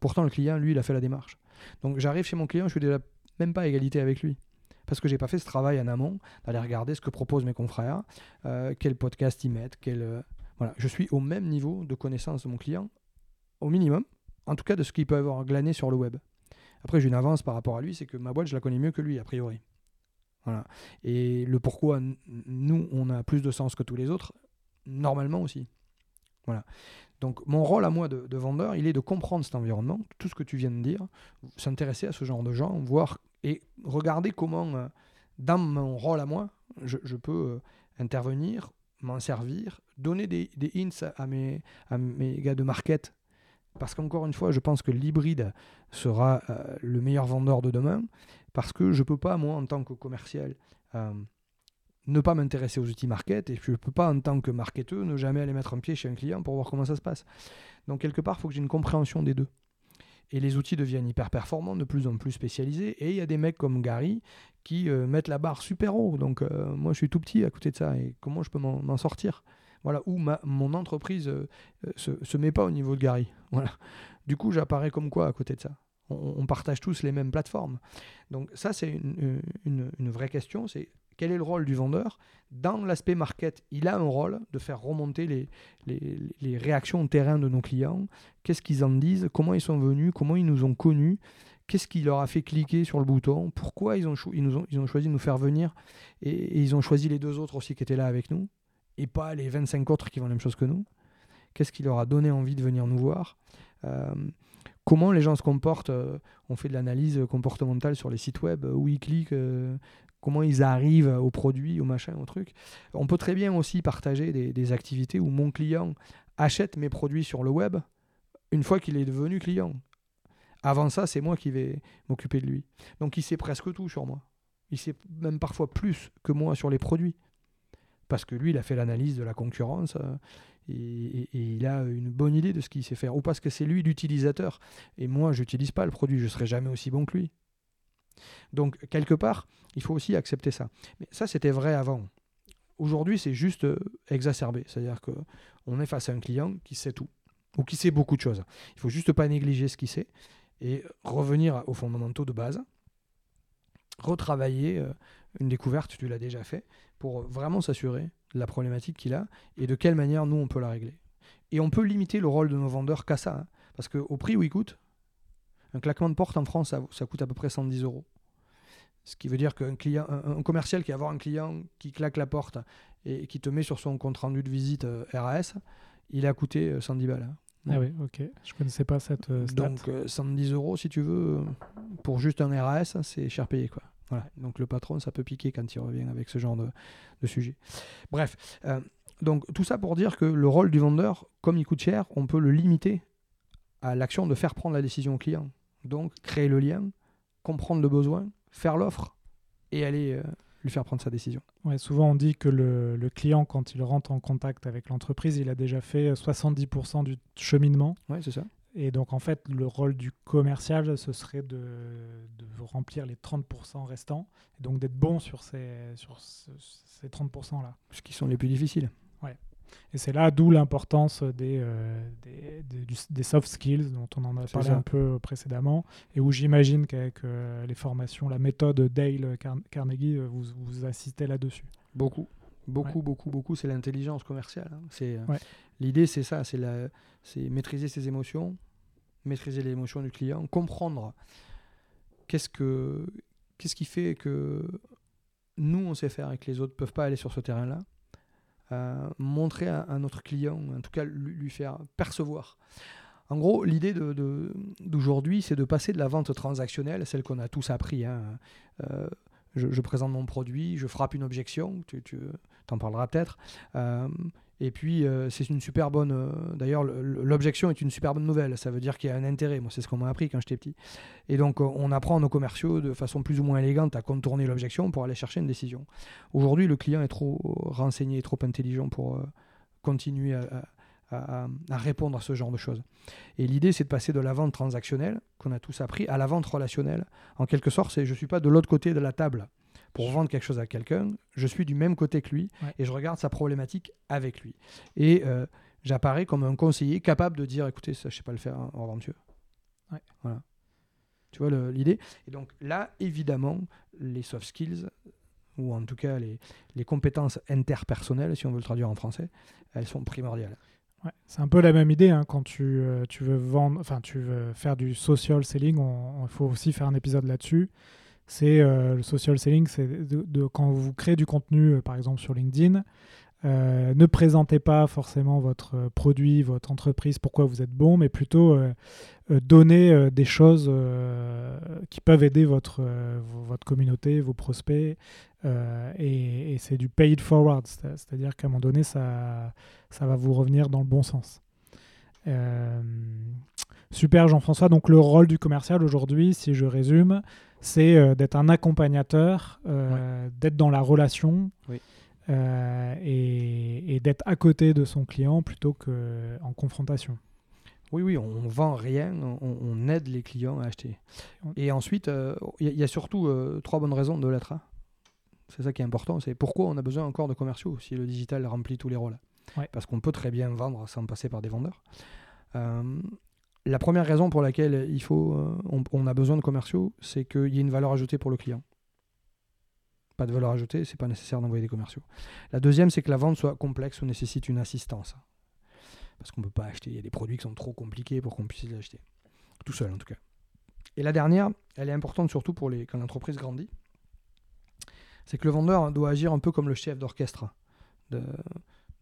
Pourtant, le client, lui, il a fait la démarche. Donc j'arrive chez mon client, je suis déjà même pas à égalité avec lui. Parce que j'ai pas fait ce travail en amont, d'aller regarder ce que proposent mes confrères, euh, quel podcast ils mettent, quel, voilà. Je suis au même niveau de connaissance de mon client, au minimum, en tout cas de ce qu'il peut avoir glané sur le web. Après, j'ai une avance par rapport à lui, c'est que ma boîte, je la connais mieux que lui, a priori. Voilà. Et le pourquoi nous, on a plus de sens que tous les autres, normalement aussi. Voilà. Donc mon rôle à moi de, vendeur, il est de comprendre cet environnement, tout ce que tu viens de dire, s'intéresser à ce genre de gens, voir et regarder comment, euh, dans mon rôle à moi, je, peux euh, intervenir, m'en servir, donner des, hints à mes, à mes gars de market parce qu'encore une fois, je pense que l'hybride sera euh, le meilleur vendeur de demain, parce que je ne peux pas, moi, en tant que commercial, euh, ne pas m'intéresser aux outils market, et je ne peux pas, en tant que marketeur, ne jamais aller mettre un pied chez un client pour voir comment ça se passe. Donc, quelque part, il faut que j'ai une compréhension des deux. Et les outils deviennent hyper performants, de plus en plus spécialisés. Et il y a des mecs comme Gary qui euh, mettent la barre super haut. Donc, moi, je suis tout petit à côté de ça. Et comment je peux m'en sortir? Voilà, où ma, mon entreprise euh, euh, se, se met pas au niveau de Gary. Voilà. Du coup, j'apparais comme quoi à côté de ça. On, partage tous les mêmes plateformes. Donc ça, c'est une, une, vraie question, c'est quel est le rôle du vendeur Dans l'aspect market, il a un rôle de faire remonter les, les, les réactions au terrain de nos clients, qu'est-ce qu'ils en disent, comment ils sont venus, comment ils nous ont connus, qu'est-ce qui leur a fait cliquer sur le bouton, pourquoi ils ont, ils nous ils ont choisi de nous faire venir, et ils ont choisi les deux autres aussi qui étaient là avec nous et pas les 25 autres qui font la même chose que nous Qu'est-ce qui leur a donné envie de venir nous voir? Euh, Comment les gens se comportent euh, On fait de l'analyse comportementale sur les sites web, où ils cliquent, comment ils arrivent au produit, au machin, au truc? On peut très bien aussi partager des, des activités où mon client achète mes produits sur le web une fois qu'il est devenu client. Avant ça, c'est moi qui vais m'occuper de lui. Donc il sait presque tout sur moi. Il sait même parfois plus que moi sur les produits parce que lui, il a fait l'analyse de la concurrence euh, et, il a une bonne idée de ce qu'il sait faire. Ou parce que c'est lui l'utilisateur et moi, je n'utilise pas le produit, je ne serai jamais aussi bon que lui. Donc, quelque part, il faut aussi accepter ça. Mais ça, c'était vrai avant. Aujourd'hui, c'est juste euh, exacerbé. C'est-à-dire qu'on est face à un client qui sait tout, ou qui sait beaucoup de choses. Il faut juste pas négliger ce qu'il sait et revenir aux fondamentaux de base, retravailler euh, une découverte, tu l'as déjà fait, pour vraiment s'assurer de la problématique qu'il a et de quelle manière nous on peut la régler. Et on peut limiter le rôle de nos vendeurs qu'à ça, hein. parce qu'au prix où il coûte, un claquement de porte en France, ça, coûte à peu près 110 euros. Ce qui veut dire qu'un client, un, commercial qui va avoir un client qui claque la porte et qui te met sur son compte rendu de visite euh, RAS, il a coûté 110 euh, balles. Hein. Ah oui, ok. Je connaissais pas cette stat. Donc 110 euros, si tu veux, pour juste un RAS, c'est cher payé. quoi. Donc le patron, ça peut piquer quand il revient avec ce genre de, sujet. Bref, euh, donc tout ça pour dire que le rôle du vendeur, comme il coûte cher, on peut le limiter à l'action de faire prendre la décision au client. Donc créer le lien, comprendre le besoin, faire l'offre et aller, euh, lui faire prendre sa décision. Ouais, souvent on dit que le, le client, quand il rentre en contact avec l'entreprise, il a déjà fait 70% du cheminement. Ouais, c'est ça. Et donc en fait, le rôle du commercial, ce serait de, de remplir les 30% restants, et donc d'être bon sur ces, sur ce- ces 30%-là. Ce qui sont les plus difficiles. Et c'est là d'où l'importance des, euh, des, des- du- des soft skills dont on en a parlé ça. un peu précédemment, et où j'imagine qu'avec euh, les formations, la méthode Dale Car- Carnegie, euh, vous, vous insistez là-dessus. Beaucoup. Beaucoup, beaucoup, beaucoup, c'est l'intelligence commerciale. hein. C'est euh, Ouais. l'idée, c'est ça, c'est la, c'est maîtriser ses émotions, maîtriser les émotions du client, comprendre qu'est-ce que, qu'est-ce qui fait que nous on sait faire et que les autres peuvent pas aller sur ce terrain-là. Euh, montrer à, à notre client, en tout cas lui, lui faire percevoir. En gros, l'idée de- de- d'aujourd'hui, c'est de passer de la vente transactionnelle, celle qu'on a tous appris. hein. Euh, je, je présente mon produit, je frappe une objection, tu, tu en parleras peut-être. Euh, et puis, euh, c'est une super bonne. euh, D'ailleurs, le- le- l'objection est une super bonne nouvelle. Ça veut dire qu'il y a un intérêt. Moi, c'est ce qu'on m'a appris quand j'étais petit. Et donc, on apprend nos commerciaux de façon plus ou moins élégante à contourner l'objection pour aller chercher une décision. Aujourd'hui, le client est trop renseigné, trop intelligent pour continuer à- à répondre à ce genre de choses. Et l'idée, c'est de passer de la vente transactionnelle, qu'on a tous appris, à la vente relationnelle. En quelque sorte, c'est je ne suis pas de l'autre côté de la table pour vendre quelque chose à quelqu'un, je suis du même côté que lui Ouais. et je regarde sa problématique avec lui. Et euh, j'apparais comme un conseiller capable de dire écoutez, ça, je sais pas le faire, hein, monsieur. Ouais. Voilà. Tu vois l'idée? Et donc là, évidemment, les soft skills, ou en tout cas les, les compétences interpersonnelles, si on veut le traduire en français, elles sont primordiales. Ouais, c'est un peu la même idée hein, quand tu, euh, tu veux vendre, enfin tu veux faire du social selling. Il faut aussi faire un épisode là-dessus. C'est euh, le social selling, c'est quand vous créez du contenu, euh, par exemple sur LinkedIn, euh, ne présentez pas forcément votre produit, votre entreprise, pourquoi vous êtes bon, mais plutôt euh, des choses qui peuvent aider votre, vo- votre communauté, vos prospects. et et c'est du paid forward, c'est- c'est-à-dire qu'à un moment donné, ça, ça va vous revenir dans le bon sens. Super Jean-François, donc le rôle du commercial aujourd'hui, si je résume, c'est euh, d'être un accompagnateur, euh, d'être dans la relation Oui. euh, et, et d'être à côté de son client plutôt qu'en confrontation. Oui, oui, on vend rien, on, on aide les clients à acheter. Et ensuite, il y, a- il y a surtout trois bonnes raisons de l'être. C'est ça qui est important, c'est pourquoi on a besoin encore de commerciaux si le digital remplit tous les rôles. Ouais. Parce qu'on peut très bien vendre sans passer par des vendeurs. La première raison pour laquelle euh, on, a besoin de commerciaux, c'est qu'il y ait une valeur ajoutée pour le client. Pas de valeur ajoutée, c'est pas nécessaire d'envoyer des commerciaux. La deuxième, c'est que la vente soit complexe ou nécessite une assistance. Parce qu'on ne peut pas acheter, il y a des produits qui sont trop compliqués pour qu'on puisse les acheter. Tout seul en tout cas. Et la dernière, elle est importante surtout pour quand l'entreprise grandit, c'est que le vendeur doit agir un peu comme le chef d'orchestre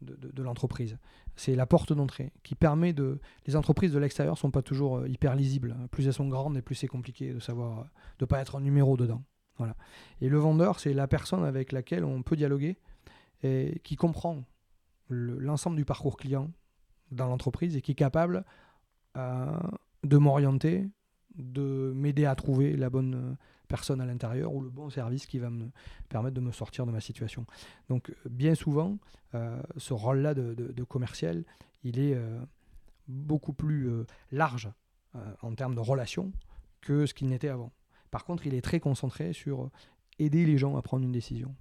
de, l'entreprise. C'est la porte d'entrée qui permet de... Les entreprises de l'extérieur sont pas toujours euh, hyper lisibles. Plus elles sont grandes et plus c'est compliqué de savoir, euh, de pas être un numéro dedans. Voilà. Et le vendeur, c'est la personne avec laquelle on peut dialoguer et qui comprend le- l'ensemble du parcours client dans l'entreprise et qui est capable euh, de m'orienter, de m'aider à trouver la bonne personne à l'intérieur ou le bon service qui va me permettre de me sortir de ma situation. Donc euh, bien souvent, euh, ce rôle-là de, commercial, il est euh, beaucoup plus large en termes de relations que ce qu'il n'était avant. Par contre, il est très concentré sur aider les gens à prendre une décision.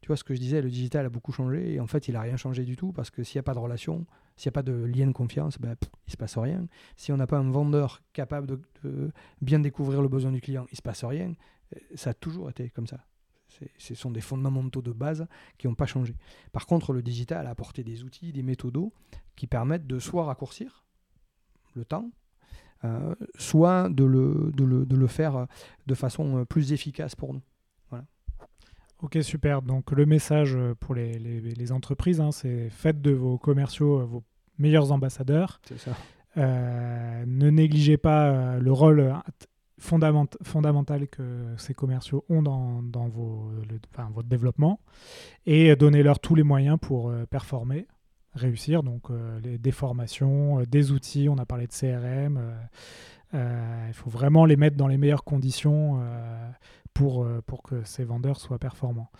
Tu vois ce que je disais, le digital a beaucoup changé et en fait, il n'a rien changé du tout parce que s'il n'y a pas de relation, s'il n'y a pas de lien de confiance, ben, il ne se passe rien. Si on n'a pas un vendeur capable de, bien découvrir le besoin du client, il ne se passe rien. Euh, Ça a toujours été comme ça. Ce sont des fondamentaux de base qui n'ont pas changé. Par contre, le digital a apporté des outils, des méthodos qui permettent de soit raccourcir le temps, euh, soit de le, de, le, de le faire de façon euh, plus efficace pour nous. Ok, super. Donc le message euh, pour les, les- les entreprises, hein, c'est faites de vos commerciaux euh, vos meilleurs ambassadeurs. C'est ça. Euh, ne négligez pas le rôle fondament- fondamental que ces commerciaux ont dans, dans vos, le- enfin, votre développement et donnez-leur tous les moyens pour performer, réussir. Donc euh, les, des formations, des outils, on a parlé de CRM. euh, il faut vraiment les mettre dans les meilleures conditions pour, euh, pour que ces vendeurs soient performants.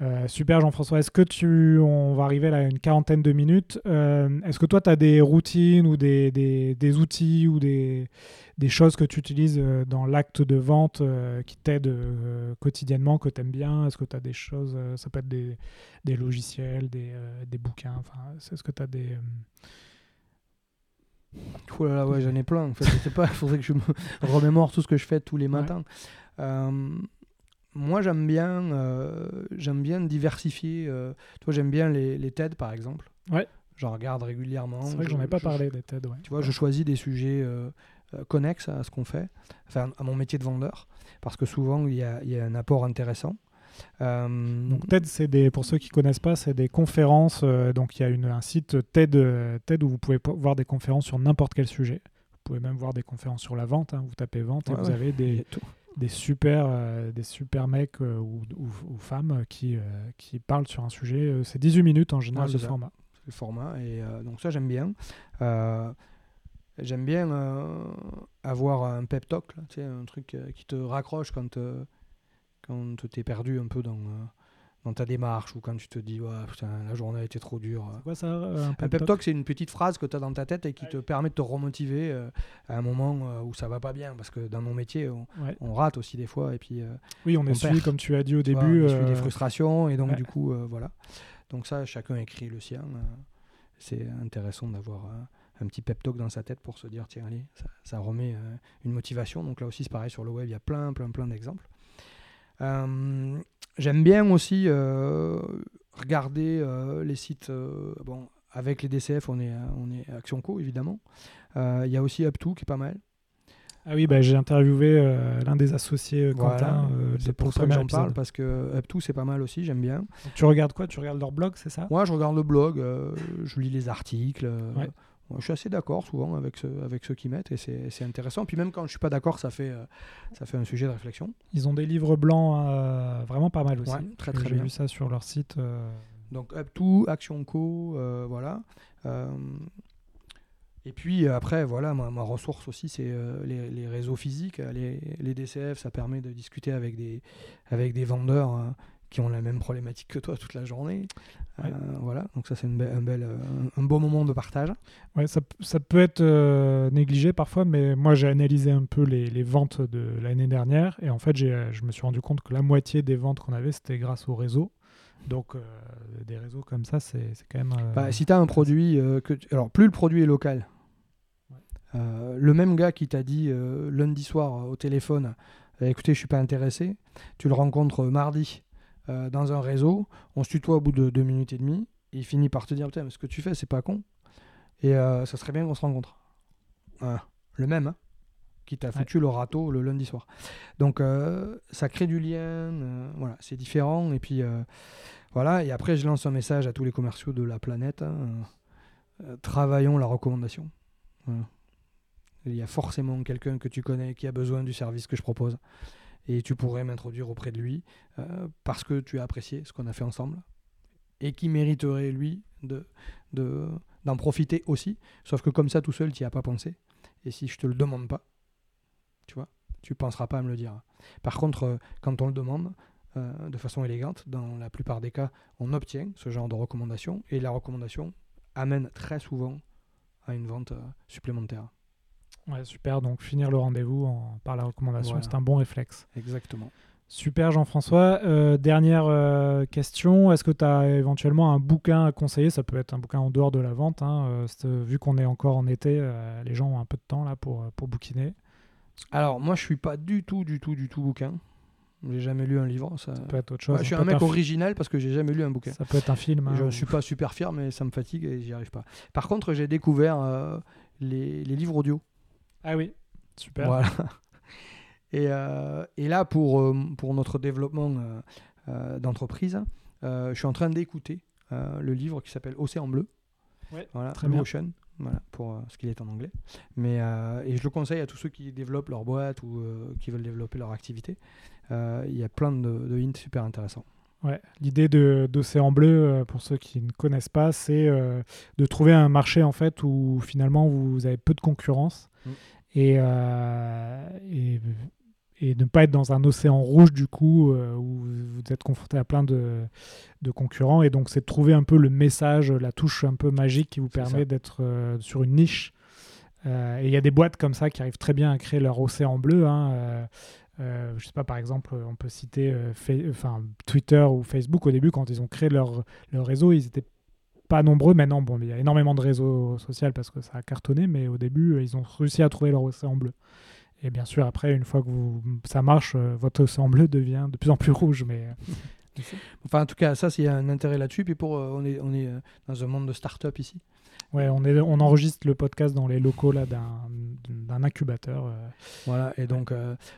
Euh, super Jean-François, est-ce que tu, on va arriver là à une quarantaine de minutes, euh, est-ce que toi tu as des routines ou des, des, des outils ou des, des, choses que tu utilises dans l'acte de vente euh, qui t'aident quotidiennement, que tu aimes bien? Est-ce que tu as des choses, ça peut être des, des logiciels, des, des bouquins, enfin, est-ce que tu as des... Oh là là, ouais, j'en ai plein. En fait, je sais pas, il faudrait que je me remémore tout ce que je fais tous les matins. Moi, j'aime bien, euh, j'aime bien diversifier. euh, toi, j'aime bien les, les TED, par exemple. Ouais. J'en regarde régulièrement. C'est vrai que Je- j'en ai pas je- parlé des TED, ouais. Tu vois, je choisis des sujets euh, euh, connexes à ce qu'on fait, enfin à mon métier de vendeur, parce que souvent il y a, il y a un apport intéressant. Euh, Donc TED, c'est des, pour ceux qui connaissent pas, c'est des conférences. euh, donc il y a une, un site TED, euh, TED où vous pouvez po- voir des conférences sur n'importe quel sujet. Vous pouvez même voir des conférences sur la vente. hein. Vous tapez vente et Ouais, vous ouais. avez des. Des super, euh, des super mecs euh, ou, ou- ou femmes qui, euh, qui parlent sur un sujet. C'est 18 minutes en général Ouais, ça. format. Le format. Et donc ça, j'aime bien. J'aime bien avoir un pep talk, là, tu sais, un truc qui te raccroche quand, quand tu es perdu un peu dans, dans ta démarche ou quand tu te dis, ouais, putain, la journée a été trop dure. C'est quoi ça euh, Un Un pep talk talk, c'est une petite phrase que tu as dans ta tête et qui te permet de te remotiver euh, à un moment euh, où ça va pas bien. Parce que dans nos métiers, on, Ouais. on rate aussi des fois. Et puis, euh, Oui, on est On suivi, perd. comme tu as dit au début. on essuie euh, des frustrations. Et donc, ouais. du coup, euh, voilà. Donc, ça, chacun écrit le sien. c'est intéressant d'avoir un petit pep talk dans sa tête pour se dire, tiens, allez, ça, ça remet euh, une motivation. Donc, là aussi, c'est pareil sur le web, il y a plein, plein, plein d'exemples. Euh, J'aime bien aussi euh, regarder euh, les sites. bon, avec les DCF, on est, on est Action Co, évidemment. Il y a aussi Up2 qui est pas mal. Ah oui, bah, j'ai interviewé euh, l'un des associés, euh, Voilà, Quentin, euh, c'est pour ça que j'en parle, parce que Up2, c'est pas mal aussi, j'aime bien. Donc, tu regardes quoi? Tu regardes leur blog, c'est ça? Moi, je regarde le blog, je lis les articles. Ouais. Moi, je suis assez d'accord souvent avec, ceux, avec ceux qui mettent et c'est c'est intéressant. Puis même quand je suis pas d'accord, ça, fait, euh, ça fait un sujet de réflexion. Ils ont des livres blancs euh, vraiment pas mal aussi. Ouais, très, très J'ai bien. vu ça sur leur site. euh, Donc Up2, Action Co, voilà. Et puis après, voilà, ma, ma ressource aussi, c'est les, les réseaux physiques. Les, les DCF, ça permet de discuter avec des, avec des vendeurs euh, qui ont la même problématique que toi toute la journée. Ouais. Euh, voilà, donc ça c'est une un, bel, euh, un, beau moment de partage. Ouais, ça, ça peut être euh, négligé parfois, mais moi j'ai analysé un peu les, les ventes de l'année dernière et en fait je me suis rendu compte que la moitié des ventes qu'on avait c'était grâce au réseau. Donc des réseaux comme ça, c'est quand même. Bah, si tu as un produit, que tu- alors plus le produit est local, Ouais. le même gars qui t'a dit lundi soir au téléphone, écoutez, je suis pas intéressé, tu le rencontres mardi euh, dans un réseau, on se tutoie au bout de deux minutes et demie, et il finit par te dire, putain, mais ce que tu fais, c'est pas con, et euh, ça serait bien qu'on se rencontre. Voilà. Le même, hein, qui t'a Ouais. foutu le râteau le lundi soir. Donc euh, ça crée du lien, voilà, c'est différent, et puis voilà, et après je lance un message à tous les commerciaux de la planète, hein, travaillons la recommandation. Voilà. Il y a forcément quelqu'un que tu connais qui a besoin du service que je propose. Et tu pourrais m'introduire auprès de lui euh, parce que tu as apprécié ce qu'on a fait ensemble et qui mériterait, lui, de, de, d'en profiter aussi. Sauf que comme ça, tout seul, tu n'y as pas pensé. Et si je te le demande pas, tu vois, tu penseras pas à me le dire. Par contre, euh, quand on le demande, euh, de façon élégante, dans la plupart des cas, on obtient ce genre de recommandation et la recommandation amène très souvent à une vente supplémentaire. Ouais, super. Donc finir le rendez-vous en- par la recommandation, Voilà. c'est un bon réflexe. Exactement. Super Jean-François. Euh, dernière euh, question, est-ce que tu as éventuellement un bouquin à conseiller? Ça peut être un bouquin en dehors de la vente. hein, euh, vu qu'on est encore en été, les gens ont un peu de temps là pour, pour bouquiner. Alors, moi, je suis pas du tout, du tout, du tout bouquin. J'ai jamais lu un livre. Ça, Ça peut être autre chose. Ouais, je suis un mec original parce que j'ai jamais lu un bouquin. Ça peut être un film. hein, Je ou- ne suis pas super fier, mais ça me fatigue et j'y arrive pas. Par contre, j'ai découvert les, les livres audio. Ah oui, super. Voilà. Et, euh, et là, pour, euh, pour notre développement euh, d'entreprise, je suis en train d'écouter le livre qui s'appelle Océan Bleu. Ouais, voilà, très Blue bien. Ocean, voilà, pour ce qu'il est en anglais. Mais, et je le conseille à tous ceux qui développent leur boîte ou qui veulent développer leur activité. Il y a plein de, de hints super intéressants. Ouais, L'idée de- d'Océan Bleu, pour ceux qui ne connaissent pas, c'est euh, de trouver un marché en fait où finalement vous avez peu de concurrence Mm. et, euh, et, et ne pas être dans un océan rouge du coup euh, où vous êtes confronté à plein de, de concurrents. Et donc c'est de trouver un peu le message, la touche un peu magique qui vous permet d'être euh, sur une niche. Et il y a des boîtes comme ça qui arrivent très bien à créer leur océan bleu. Hein. Euh, je sais pas, par exemple, on peut citer euh, enfin, Twitter ou Facebook. Au début, quand ils ont créé leur, leur réseau, ils étaient pas nombreux. Maintenant, bon, il y a énormément de réseaux sociaux parce que ça a cartonné, mais au début, euh, ils ont réussi à trouver leur océan bleu. Et bien sûr, après, une fois que vous, ça marche, euh, votre océan bleu devient de plus en plus rouge. Mais euh, Enfin, en tout cas, ça, c'est un intérêt là-dessus. Puis pour, euh, on est, on est euh, dans un monde de start-up ici. ouais, on, est, on enregistre le podcast dans les locaux là d'un incubateur. euh. Voilà, et donc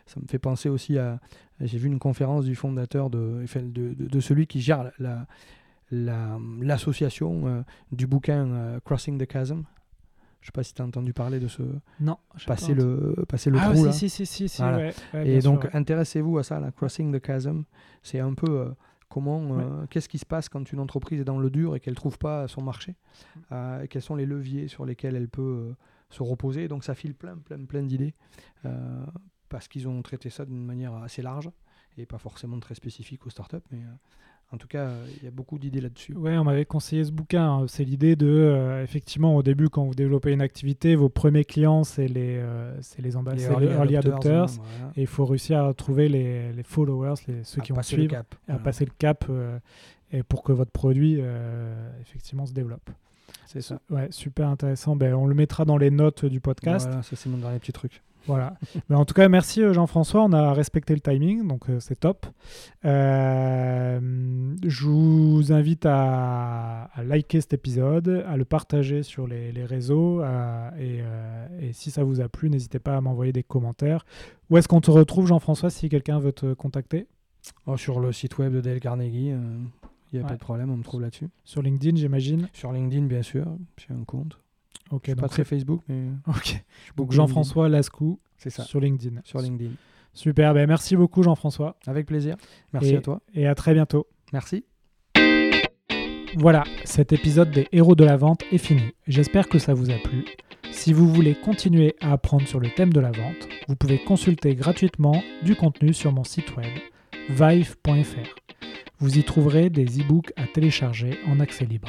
ça me fait penser aussi à. J'ai vu une conférence du fondateur de, de, de- de celui qui gère la- la- l'association euh, du bouquin euh, Crossing the Chasm. Je sais pas si tu as entendu parler de ce. Non, Passer le, passer le ah, trou là. si, si, si, si, Voilà. ouais, ouais, Et donc, intéressez-vous à ça, la Crossing the Chasm. C'est un peu euh, comment, euh, qu'est-ce qui se passe quand une entreprise est dans le dur et qu'elle ne trouve pas son marché. Mm. Euh, quels sont les leviers sur lesquels elle peut se reposer. Donc, ça file plein, plein, plein d'idées. parce qu'ils ont traité ça d'une manière assez large et pas forcément très spécifique aux startups. Mais en tout cas, euh, il y a beaucoup d'idées là-dessus. Ouais, on m'avait conseillé ce bouquin. hein. C'est l'idée de, euh, effectivement, au début, quand vous développez une activité, vos premiers clients, c'est les, euh, les, ambas- Les les early adopters. voilà. Et il faut réussir à trouver les, les followers, les, ceux À qui vont suivre, à Voilà. passer le cap euh, et pour que votre produit, effectivement, se développe. C'est ça. Ouais, super intéressant. Ben, on le mettra dans les notes du podcast. Voilà, ça c'est mon dernier petit truc. Voilà. Mais en tout cas, merci euh, Jean-François. On a respecté le timing, donc euh, c'est top. Euh, je vous invite à, à liker cet épisode, à le partager sur les, les réseaux. à- et, euh, et si ça vous a plu, n'hésitez pas à m'envoyer des commentaires. Où est-ce qu'on te retrouve, Jean-François, si quelqu'un veut te contacter? Oh, sur le site web de Dale Carnegie, euh, il n'y a Ouais. pas de problème, on me trouve là-dessus. Sur LinkedIn, j'imagine. Sur LinkedIn, bien sûr, j'ai un compte. Ok, Je suis pas très Facebook, mais ok. donc beaucoup Jean-François Lascou. C'est ça, sur LinkedIn. sur LinkedIn. Super, ben, merci beaucoup Jean-François Avec plaisir. Merci Et- à toi. et à très bientôt. Merci. Voilà, cet épisode des héros de la vente est fini. J'espère que ça vous a plu. Si vous voulez continuer à apprendre sur le thème de la vente, vous pouvez consulter gratuitement du contenu sur mon site web vive.fr. Vous y trouverez des e-books à télécharger en accès libre.